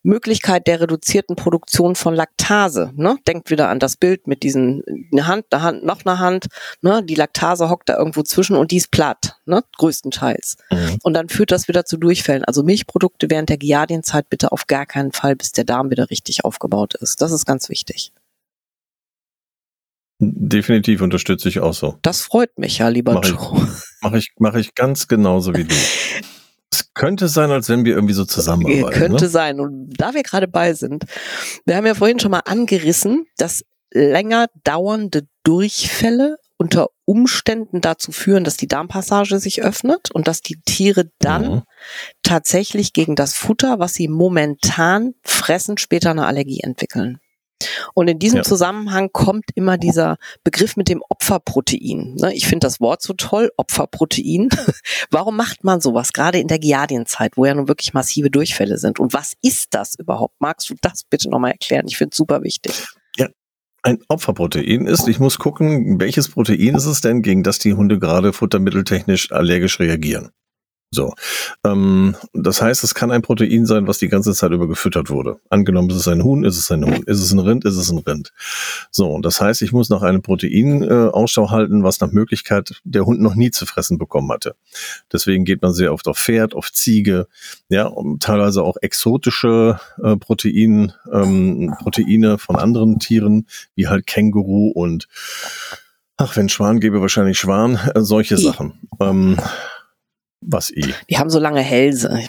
Möglichkeit der reduzierten Produktion von Laktase. Ne? Denkt wieder an das Bild mit diesen eine Hand, eine Hand, noch eine Hand. Ne? Die Laktase hockt da irgendwo zwischen und die ist platt, ne? größtenteils. Mhm. Und dann führt das wieder zu Durchfällen. Also Milchprodukte während der Giardienzeit bitte auf gar keinen Fall, bis der Darm wieder richtig aufgebaut ist. Das ist ganz wichtig. Definitiv unterstütze ich auch so. Das freut mich ja, lieber Mach Joe. Mache ich, mach ich ganz genauso wie du. Es könnte sein, als wenn wir irgendwie so zusammenarbeiten. Könnte ne? sein. Und da wir gerade bei sind, wir haben ja vorhin schon mal angerissen, dass länger dauernde Durchfälle unter Umständen dazu führen, dass die Darmpassage sich öffnet und dass die Tiere dann mhm. tatsächlich gegen das Futter, was sie momentan fressen, später eine Allergie entwickeln. Und in diesem ja. Zusammenhang kommt immer dieser Begriff mit dem Opferprotein. Ne, ich finde das Wort so toll, Opferprotein. Warum macht man sowas, gerade in der Giardienzeit, wo ja nun wirklich massive Durchfälle sind? Und was ist das überhaupt? Magst du das bitte nochmal erklären? Ich finde es super wichtig. Ja, ein Opferprotein ist. Ich muss gucken, welches Protein ist es denn, gegen das die Hunde gerade futtermitteltechnisch allergisch reagieren. So, ähm, das heißt, es kann ein Protein sein, was die ganze Zeit über gefüttert wurde. Angenommen, ist es ein Huhn, ist es ein Huhn, ist es ein Rind, ist es ein Rind. So, und das heißt, ich muss nach einem Protein äh, Ausschau halten, was nach Möglichkeit der Hund noch nie zu fressen bekommen hatte. Deswegen geht man sehr oft auf Pferd, auf Ziege, ja, und teilweise auch exotische äh, Protein, ähm, Proteine von anderen Tieren, wie halt Känguru und Ach, wenn Schwan gäbe, wahrscheinlich Schwan, äh, solche Sachen. Ähm, was I? Die haben so lange Hälse.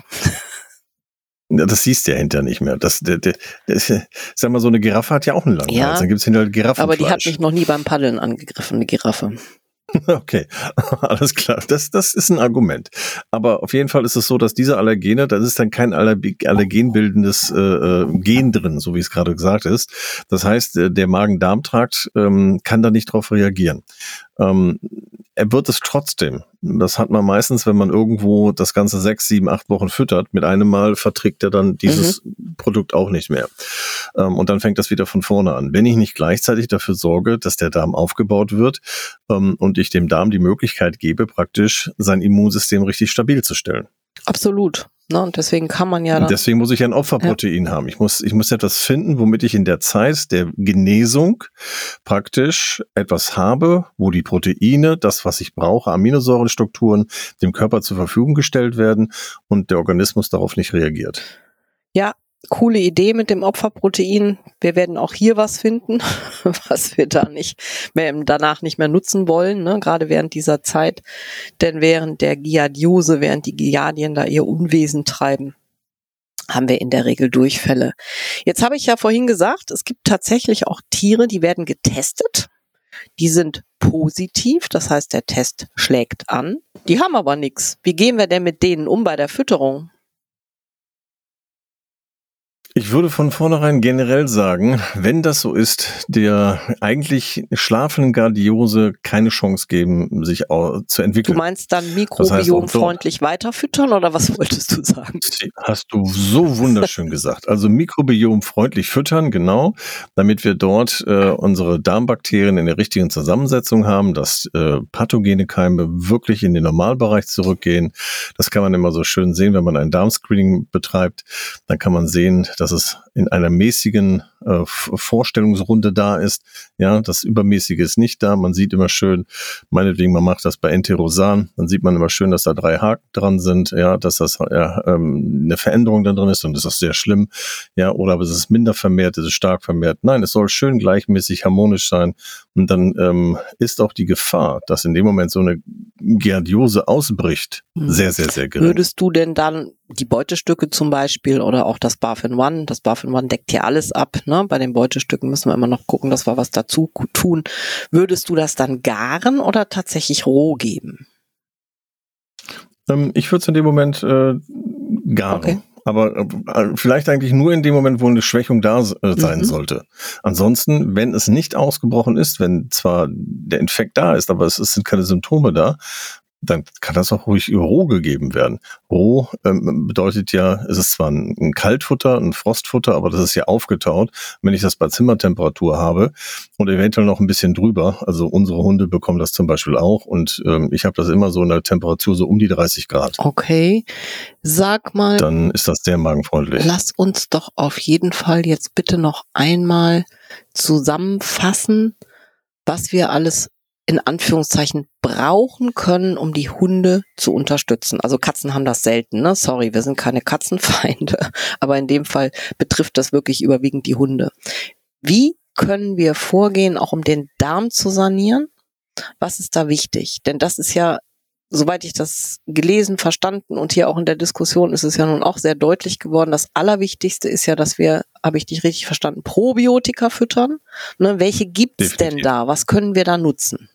Ja, das siehst du ja hinter nicht mehr. Das, der, der, das, sag mal, so eine Giraffe hat ja auch einen langen Ja, Hals. Dann gibt's hinterher Giraffen. Aber die hat mich noch nie beim Paddeln angegriffen, eine Giraffe. Okay, alles klar. Das, das ist ein Argument. Aber auf jeden Fall ist es so, dass diese Allergene, da ist dann kein allergenbildendes äh, äh, Gen drin, so wie es gerade gesagt ist. Das heißt, äh, der Magen-Darm-Trakt ähm, kann da nicht drauf reagieren. Ähm, er wird es trotzdem. Das hat man meistens, wenn man irgendwo das Ganze sechs, sieben, acht Wochen füttert. Mit einem Mal verträgt er dann dieses mhm. Produkt auch nicht mehr. Ähm, und dann fängt das wieder von vorne an. Wenn ich nicht gleichzeitig dafür sorge, dass der Darm aufgebaut wird ähm, und ich dem Darm die Möglichkeit gebe, praktisch sein Immunsystem richtig stabil zu stellen. Absolut. Ne? Und deswegen kann man ja. deswegen muss ich ein Opferprotein ja. haben. Ich muss, ich muss etwas finden, womit ich in der Zeit der Genesung praktisch etwas habe, wo die Proteine, das, was ich brauche, Aminosäurenstrukturen, dem Körper zur Verfügung gestellt werden und der Organismus darauf nicht reagiert. Ja, coole Idee mit dem Opferprotein. Wir werden auch hier was finden, was wir da nicht mehr danach nicht mehr nutzen wollen, ne? gerade während dieser Zeit. Denn während der Giardiose, während die Giardien da ihr Unwesen treiben, haben wir in der Regel Durchfälle. Jetzt habe ich ja vorhin gesagt, es gibt tatsächlich auch Tiere, die werden getestet. Die sind positiv, das heißt, der Test schlägt an. Die haben aber nichts. Wie gehen wir denn mit denen um bei der Fütterung? Ich würde von vornherein generell sagen, wenn das so ist, der eigentlich schlafenden Gardiose keine Chance geben, sich zu entwickeln. Du meinst dann mikrobiomfreundlich das heißt weiterfüttern oder was wolltest du sagen? Hast du so wunderschön gesagt. Also mikrobiomfreundlich füttern, genau, damit wir dort äh, unsere Darmbakterien in der richtigen Zusammensetzung haben, dass äh, pathogene Keime wirklich in den Normalbereich zurückgehen. Das kann man immer so schön sehen, wenn man ein Darmscreening betreibt. Dann kann man sehen, dass es in einer mäßigen äh, Vorstellungsrunde da ist. Ja, das Übermäßige ist nicht da. Man sieht immer schön, meinetwegen, man macht das bei Enterosan, dann sieht man immer schön, dass da drei Haken dran sind, ja, dass das ja, ähm, eine Veränderung dann drin ist und das ist sehr schlimm. Ja, oder aber es ist minder vermehrt, es ist stark vermehrt. Nein, es soll schön gleichmäßig harmonisch sein. Und dann ähm, ist auch die Gefahr, dass in dem Moment so eine Giardiose ausbricht, hm. sehr, sehr, sehr gering. Würdest du denn dann die Beutestücke zum Beispiel oder auch das Buffin One, das Buffin One deckt hier alles ab, ne? Bei den Beutestücken müssen wir immer noch gucken, dass wir was dazu tun. Würdest du das dann garen oder tatsächlich roh geben? Ähm, ich würde es in dem Moment äh, garen. Okay. Aber äh, vielleicht eigentlich nur in dem Moment, wo eine Schwächung da äh, sein mhm. sollte. Ansonsten, wenn es nicht ausgebrochen ist, wenn zwar der Infekt da ist, aber es, es sind keine Symptome da, dann kann das auch ruhig roh gegeben werden. Roh ähm, bedeutet ja, es ist zwar ein, Kaltfutter, ein Frostfutter, aber das ist ja aufgetaut. Wenn ich das bei Zimmertemperatur habe und eventuell noch ein bisschen drüber, also unsere Hunde bekommen das zum Beispiel auch und ähm, ich habe das immer so in der Temperatur so um die 30 Grad. Okay, sag mal. Dann ist das sehr magenfreundlich. Lass uns doch auf jeden Fall jetzt bitte noch einmal zusammenfassen, was wir alles in Anführungszeichen brauchen können, um die Hunde zu unterstützen. Also Katzen haben das selten, ne? Sorry, wir sind keine Katzenfeinde, aber in dem Fall betrifft das wirklich überwiegend die Hunde. Wie können wir vorgehen, auch um den Darm zu sanieren? Was ist da wichtig? Denn das ist ja soweit ich das gelesen, verstanden und hier auch in der Diskussion ist es ja nun auch sehr deutlich geworden, das Allerwichtigste ist ja, dass wir, habe ich dich richtig verstanden, Probiotika füttern. Ne, welche gibt's Definitiv. denn da? Was können wir da nutzen?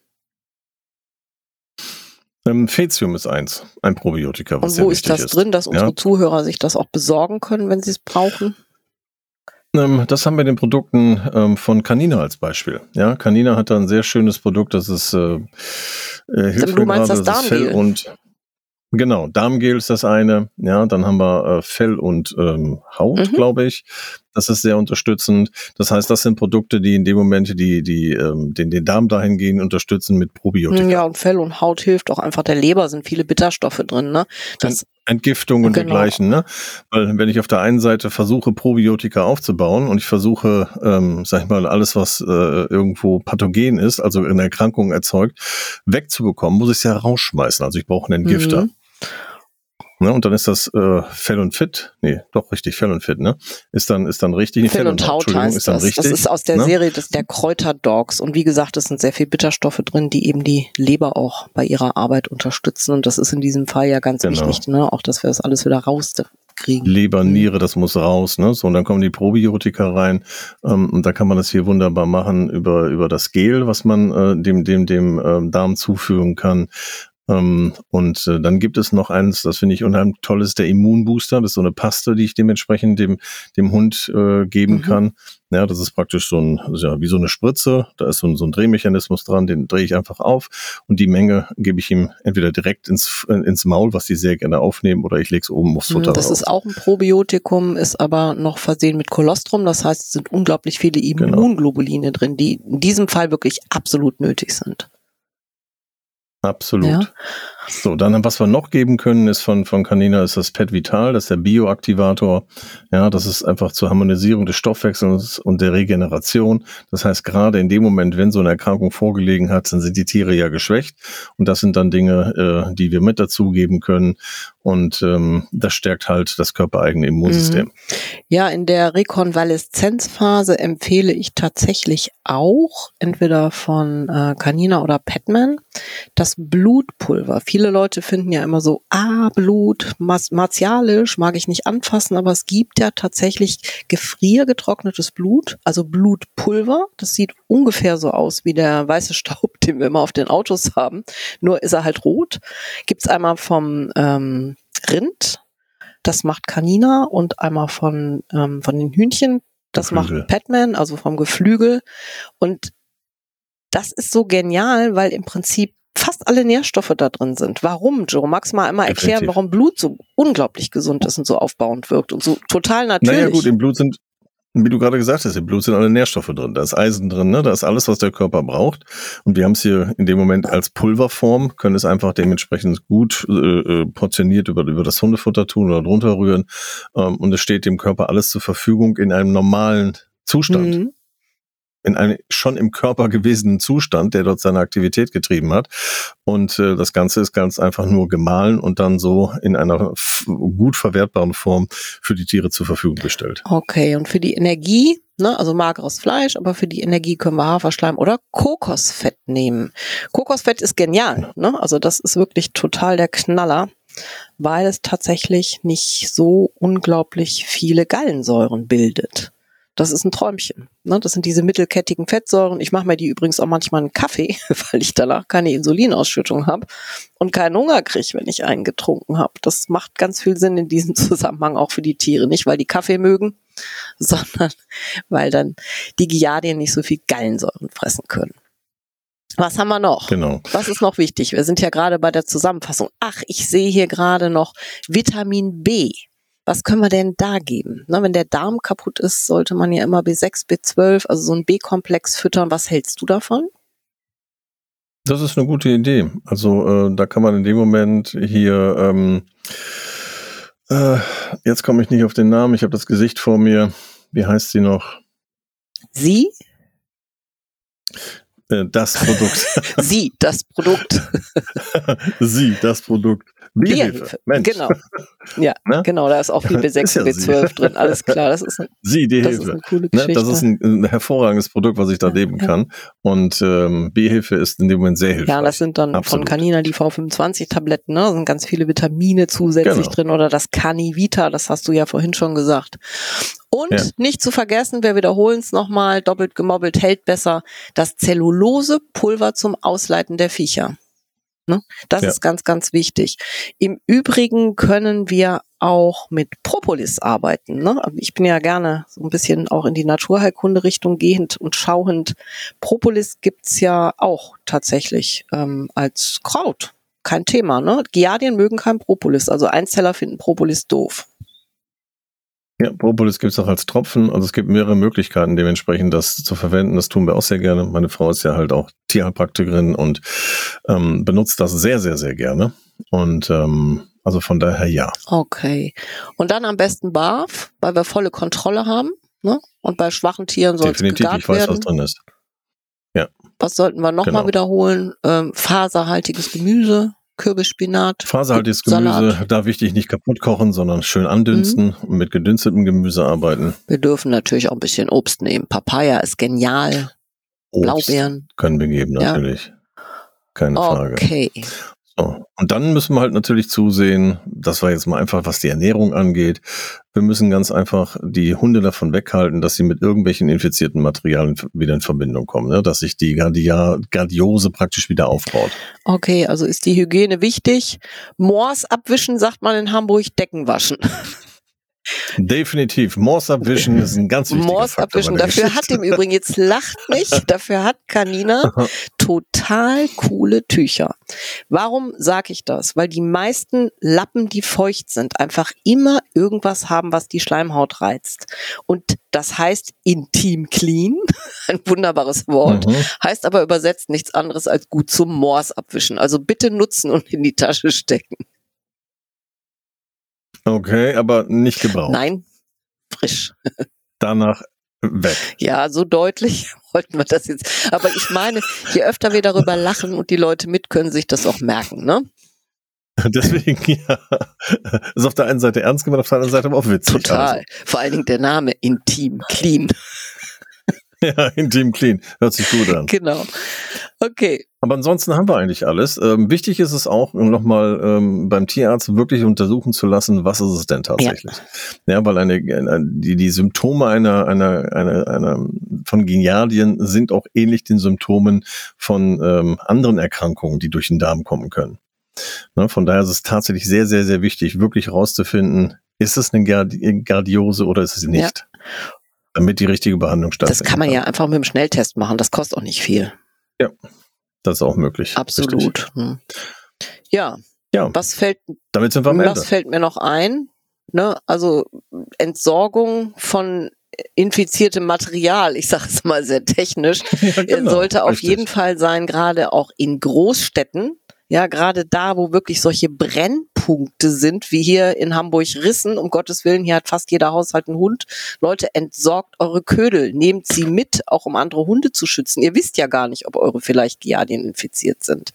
Ähm, Fetium ist eins, ein Probiotika. Was und wo ist das ist. drin, dass unsere ja? Zuhörer sich das auch besorgen können, wenn sie es brauchen? Ähm, das haben wir den Produkten ähm, von Canina als Beispiel. Ja, Canina hat da ein sehr schönes Produkt, das ist äh, hilft du meinst gerade, das, das Fell und Genau, Darmgel ist das eine. Ja, dann haben wir äh, Fell und ähm, Haut, mhm. glaube ich. Das ist sehr unterstützend. Das heißt, das sind Produkte, die in dem Moment die, die ähm, den, den Darm dahingehend unterstützen mit Probiotika. Ja, und Fell und Haut hilft auch einfach der Leber, sind viele Bitterstoffe drin. Ne? Das, Entgiftung und genau. dergleichen. Ne? Weil wenn ich auf der einen Seite versuche, Probiotika aufzubauen und ich versuche, ähm, sag ich mal, alles, was äh, irgendwo pathogen ist, also eine Erkrankung erzeugt, wegzubekommen, muss ich es ja rausschmeißen. Also ich brauche einen Entgifter. Mhm. Ne, und dann ist das äh, Fell und Fit, nee, doch richtig, Fell und Fit, ne? Ist dann, ist dann richtig. Fell, Fell und, und Haut heißt ist dann das. Richtig, das ist aus der ne? Serie des, der Kräuterdogs. Und wie gesagt, es sind sehr viel Bitterstoffe drin, die eben die Leber auch bei ihrer Arbeit unterstützen. Und das ist in diesem Fall ja ganz genau. wichtig, ne? Auch, dass wir das alles wieder rauskriegen. Leber, mhm. Niere, das muss raus, ne? So, und dann kommen die Probiotika rein. Ähm, und da kann man das hier wunderbar machen über, über das Gel, was man äh, dem, dem, dem äh, Darm zuführen kann. Ähm, und äh, dann gibt es noch eins, das finde ich unheimlich toll, ist der Immunbooster. Das ist so eine Paste, die ich dementsprechend dem, dem Hund äh, geben mhm. kann. Ja, das ist praktisch so ein, ja, wie so eine Spritze. Da ist so ein, so ein Drehmechanismus dran, den drehe ich einfach auf und die Menge gebe ich ihm entweder direkt ins, ins Maul, was die sehr gerne aufnehmen, oder ich lege es oben aufs Futter. Das raus. ist auch ein Probiotikum, ist aber noch versehen mit Kolostrum. Das heißt, es sind unglaublich viele. Immunglobuline genau. drin, die in diesem Fall wirklich absolut nötig sind. Absolut. Ja. So, dann, was wir noch geben können, ist von, von Canina, ist das Pet Vital, das ist der Bioaktivator. Ja, das ist einfach zur Harmonisierung des Stoffwechsels und der Regeneration. Das heißt, gerade in dem Moment, wenn so eine Erkrankung vorgelegen hat, dann sind die Tiere ja geschwächt. Und das sind dann Dinge, äh, die wir mit dazugeben können. Und ähm, das stärkt halt das körpereigene Immunsystem. Mhm. Ja, in der Rekonvaleszenzphase empfehle ich tatsächlich auch, entweder von äh, Canina oder Petman, das Blutpulver. Viele Leute finden ja immer so, ah, Blut, martialisch, mag ich nicht anfassen, aber es gibt ja tatsächlich gefriergetrocknetes Blut, also Blutpulver. Das sieht ungefähr so aus wie der weiße Staub, den wir immer auf den Autos haben. Nur ist er halt rot. Gibt's einmal vom ähm, Rind, das macht Canina und einmal von, ähm, von den Hühnchen, das Geflügel. macht Patman, also vom Geflügel. Und das ist so genial, weil im Prinzip fast alle Nährstoffe da drin sind. Warum, Joe? Magst du mal einmal erklären, Definitiv. warum Blut so unglaublich gesund ist und so aufbauend wirkt und so total natürlich? Naja gut, im Blut sind, wie du gerade gesagt hast, im Blut sind alle Nährstoffe drin. Da ist Eisen drin, ne? da ist alles, was der Körper braucht. Und wir haben es hier in dem Moment als Pulverform, können es einfach dementsprechend gut äh, äh, portioniert über, über das Hundefutter tun oder drunter rühren. Ähm, und es steht dem Körper alles zur Verfügung in einem normalen Zustand. Mhm in einem schon im Körper gewesenen Zustand, der dort seine Aktivität getrieben hat. Und äh, das Ganze ist ganz einfach nur gemahlen und dann so in einer gut verwertbaren Form für die Tiere zur Verfügung gestellt. Okay, und für die Energie, ne, also mageres Fleisch, aber für die Energie können wir Haferschleim oder Kokosfett nehmen. Kokosfett ist genial, ne? Also das ist wirklich total der Knaller weil es tatsächlich nicht so unglaublich viele Gallensäuren bildet. Das ist ein Träumchen. Ne? Das sind diese mittelkettigen Fettsäuren. Ich mache mir die übrigens auch manchmal einen Kaffee, weil ich danach keine Insulinausschüttung habe und keinen Hunger kriege, wenn ich einen getrunken habe. Das macht ganz viel Sinn in diesem Zusammenhang auch für die Tiere. Nicht, weil die Kaffee mögen, sondern weil dann die Giardien nicht so viel Gallensäuren fressen können. Was haben wir noch? Genau. Was ist noch wichtig? Wir sind ja gerade bei der Zusammenfassung. Ach, ich sehe hier gerade noch Vitamin B. Was können wir denn da geben? Na, wenn der Darm kaputt ist, sollte man ja immer B6, B12, also so ein B-Komplex füttern. Was hältst du davon? Das ist eine gute Idee. Also äh, da kann man in dem Moment hier, ähm, äh, jetzt komme ich nicht auf den Namen, ich habe das Gesicht vor mir. Wie heißt sie noch? Sie? Äh, das Produkt. Sie, das Produkt. Sie, das Produkt. Bierhefe. Mensch. Genau. Ja, ne? genau, da ist auch viel B6 und B12 drin, alles klar. Das ist, ein, Sie, die das Hilfe. ist eine coole Geschichte. Ne? Das ist ein, ein, hervorragendes Produkt, was ich da leben ja. kann. Und ähm, B-Hilfe ist in dem Moment sehr hilfreich. Ja, das sind dann Absolut. von Canina die V25-Tabletten, ne? Da sind ganz viele Vitamine zusätzlich genau. drin oder das Canivita, das hast du ja vorhin schon gesagt. Und ja. nicht zu vergessen, wir wiederholen es nochmal, doppelt gemobbelt hält besser, das Zellulose-Pulver zum Ausleiten der Viecher. Ne? Das ja. ist ganz, ganz wichtig. Im Übrigen können wir auch mit Propolis arbeiten. Ne? Ich bin ja gerne so ein bisschen auch in die Naturheilkunde-Richtung gehend und schauend. Propolis gibt's ja auch tatsächlich ähm, als Kraut. Kein Thema. Ne? Giardien mögen kein Propolis. Also Einzeller finden Propolis doof. Ja, Propolis gibt es auch als Tropfen. Also es gibt mehrere Möglichkeiten, dementsprechend das zu verwenden. Das tun wir auch sehr gerne. Meine Frau ist ja halt auch Tierheilpraktikerin und ähm, benutzt das sehr, sehr, sehr gerne. Und ähm, also von daher ja. Okay. Und dann am besten BAF, weil wir volle Kontrolle haben. Ne? Und bei schwachen Tieren soll es Definitiv, ich weiß, werden. was drin ist. Ja. Was sollten wir nochmal Genau. wiederholen? Ähm, faserhaltiges Gemüse, Kürbisspinat. Faserhaltiges Salat. Gemüse, da wichtig nicht kaputt kochen, sondern schön andünsten Mhm. und mit gedünstetem Gemüse arbeiten. Wir dürfen natürlich auch ein bisschen Obst nehmen. Papaya ist genial. Obst Blaubeeren. können wir geben, Ja. natürlich. Keine Frage. Okay. So. Und dann müssen wir halt natürlich zusehen, das war jetzt mal einfach, was die Ernährung angeht. Wir müssen ganz einfach die Hunde davon weghalten, dass sie mit irgendwelchen infizierten Materialien wieder in Verbindung kommen, ne? dass sich die Gardiose praktisch wieder aufbaut. Okay, also ist die Hygiene wichtig. Moors abwischen, sagt man in Hamburg, Decken waschen. Definitiv. Moors abwischen ist ein ganz wichtiger Faktor abwischen. Dafür hat im Übrigen, jetzt lacht mich, dafür hat Canina total coole Tücher. Warum sage ich das? Weil die meisten Lappen, die feucht sind, einfach immer irgendwas haben, was die Schleimhaut reizt. Und das heißt intim clean, ein wunderbares Wort, Mhm. heißt aber übersetzt nichts anderes als gut zum Moors abwischen. Also bitte nutzen und in die Tasche stecken. Okay, aber nicht gebraucht. Nein, frisch. Danach weg. Ja, so deutlich wollten wir das jetzt. Aber ich meine, je öfter wir darüber lachen und die Leute mit, können sich das auch merken, ne? Deswegen, ja, ist auf der einen Seite ernst gemeint, auf der anderen Seite aber auch witzig. Total. Vor allen Dingen der Name Intim, Clean. Also. Ja, intim clean. Hört sich gut an. Genau. Okay. Aber ansonsten haben wir eigentlich alles. Ähm, wichtig ist es auch, nochmal ähm, beim Tierarzt wirklich untersuchen zu lassen, was ist es denn tatsächlich. Ja, weil eine, eine, die, die Symptome einer, einer, einer, einer von Genialdien sind auch ähnlich den Symptomen von ähm, anderen Erkrankungen, die durch den Darm kommen können. Ne, von daher ist es tatsächlich sehr, sehr, sehr wichtig, wirklich herauszufinden, ist es eine Gardi Gardiose oder ist es nicht? Damit die richtige Behandlung Das stattfindet. kann man ja einfach mit dem Schnelltest machen. Das kostet auch nicht viel. Das ist auch möglich. Absolut. Hm. Ja, Ja, was fällt, damit sind wir am Ende. was fällt mir noch ein? Ne? Also Entsorgung von infiziertem Material, ich sage es mal sehr technisch, Ja, genau, sollte auf richtig. jeden Fall sein, gerade auch in Großstädten. Ja, gerade da, wo wirklich solche Brennpunkte sind, wie hier in Hamburg Rissen, um Gottes Willen, hier hat fast jeder Haushalt einen Hund. Leute, entsorgt eure Ködel, nehmt sie mit, auch um andere Hunde zu schützen. Ihr wisst ja gar nicht, ob eure vielleicht Giardien infiziert sind.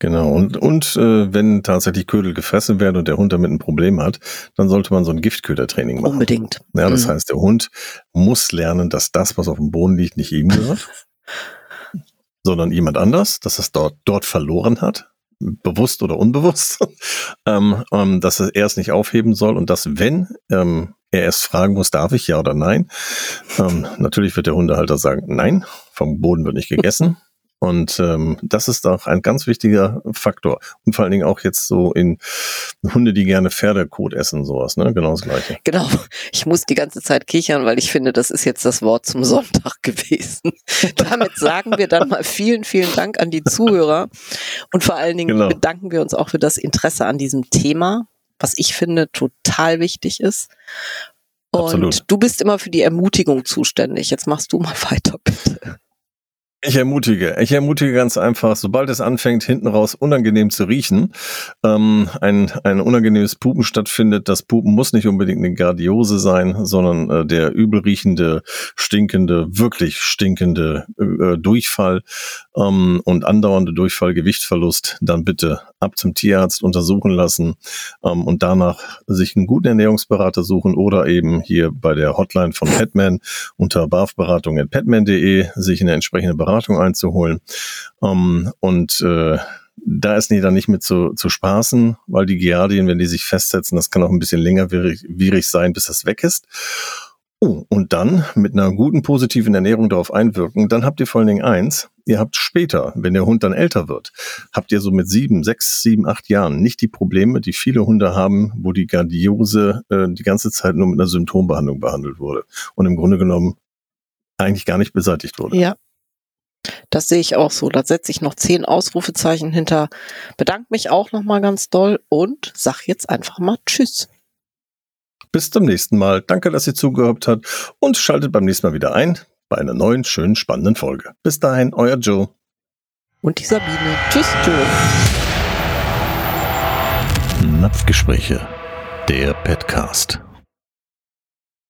Genau, und, und äh, wenn tatsächlich Ködel gefressen werden und der Hund damit ein Problem hat, dann sollte man so ein Giftködertraining machen. Unbedingt. Ja, das Mhm. heißt, der Hund muss lernen, dass das, was auf dem Boden liegt, nicht ihm gehört, sondern jemand anders, dass es dort, dort verloren hat, bewusst oder unbewusst, ähm, ähm, dass er es nicht aufheben soll und dass, wenn ähm, er erst fragen muss, darf ich ja oder nein, ähm, natürlich wird der Hundehalter sagen, nein, vom Boden wird nicht gegessen. Und ähm, das ist auch ein ganz wichtiger Faktor. Und vor allen Dingen auch jetzt so in Hunde, die gerne Pferdekot essen, sowas, ne? Genau das gleiche. Genau. Ich muss die ganze Zeit kichern, weil ich finde, das ist jetzt das Wort zum Sonntag gewesen. Damit sagen wir dann mal vielen, vielen Dank an die Zuhörer. Und vor allen Dingen Genau. bedanken wir uns auch für das Interesse an diesem Thema, was ich finde total wichtig ist. Und Absolut. du bist immer für die Ermutigung zuständig. Jetzt machst du mal weiter, bitte. Ich ermutige, ich ermutige ganz einfach, sobald es anfängt, hinten raus unangenehm zu riechen, ähm, ein, ein unangenehmes Pupen stattfindet. Das Pupen muss nicht unbedingt eine Gardiose sein, sondern äh, der übelriechende, stinkende, wirklich stinkende äh, Durchfall ähm, und andauernde Durchfall, Gewichtsverlust, dann bitte ab zum Tierarzt untersuchen lassen ähm, und danach sich einen guten Ernährungsberater suchen oder eben hier bei der Hotline von Petman unter barfberatung.petman.de sich eine entsprechende Beratung einzuholen. Ähm, und äh, da ist nie dann nicht mit zu, zu spaßen, weil die Giardien, wenn die sich festsetzen, das kann auch ein bisschen längerwierig sein, bis das weg ist. Oh, und dann mit einer guten positiven Ernährung darauf einwirken, dann habt ihr vor allen Dingen eins, ihr habt später, wenn der Hund dann älter wird, habt ihr so mit sieben, sechs, sieben, acht Jahren nicht die Probleme, die viele Hunde haben, wo die Gardiose äh, die ganze Zeit nur mit einer Symptombehandlung behandelt wurde und im Grunde genommen eigentlich gar nicht beseitigt wurde. Ja. Das sehe ich auch so. Da setze ich noch zehn Ausrufezeichen hinter. Bedanke mich auch nochmal ganz doll und sag jetzt einfach mal Tschüss. Bis zum nächsten Mal. Danke, dass ihr zugehört habt und schaltet beim nächsten Mal wieder ein bei einer neuen, schönen, spannenden Folge. Bis dahin, euer Joe. Und die Sabine. Tschüss, Joe. Napfgespräche, der Podcast.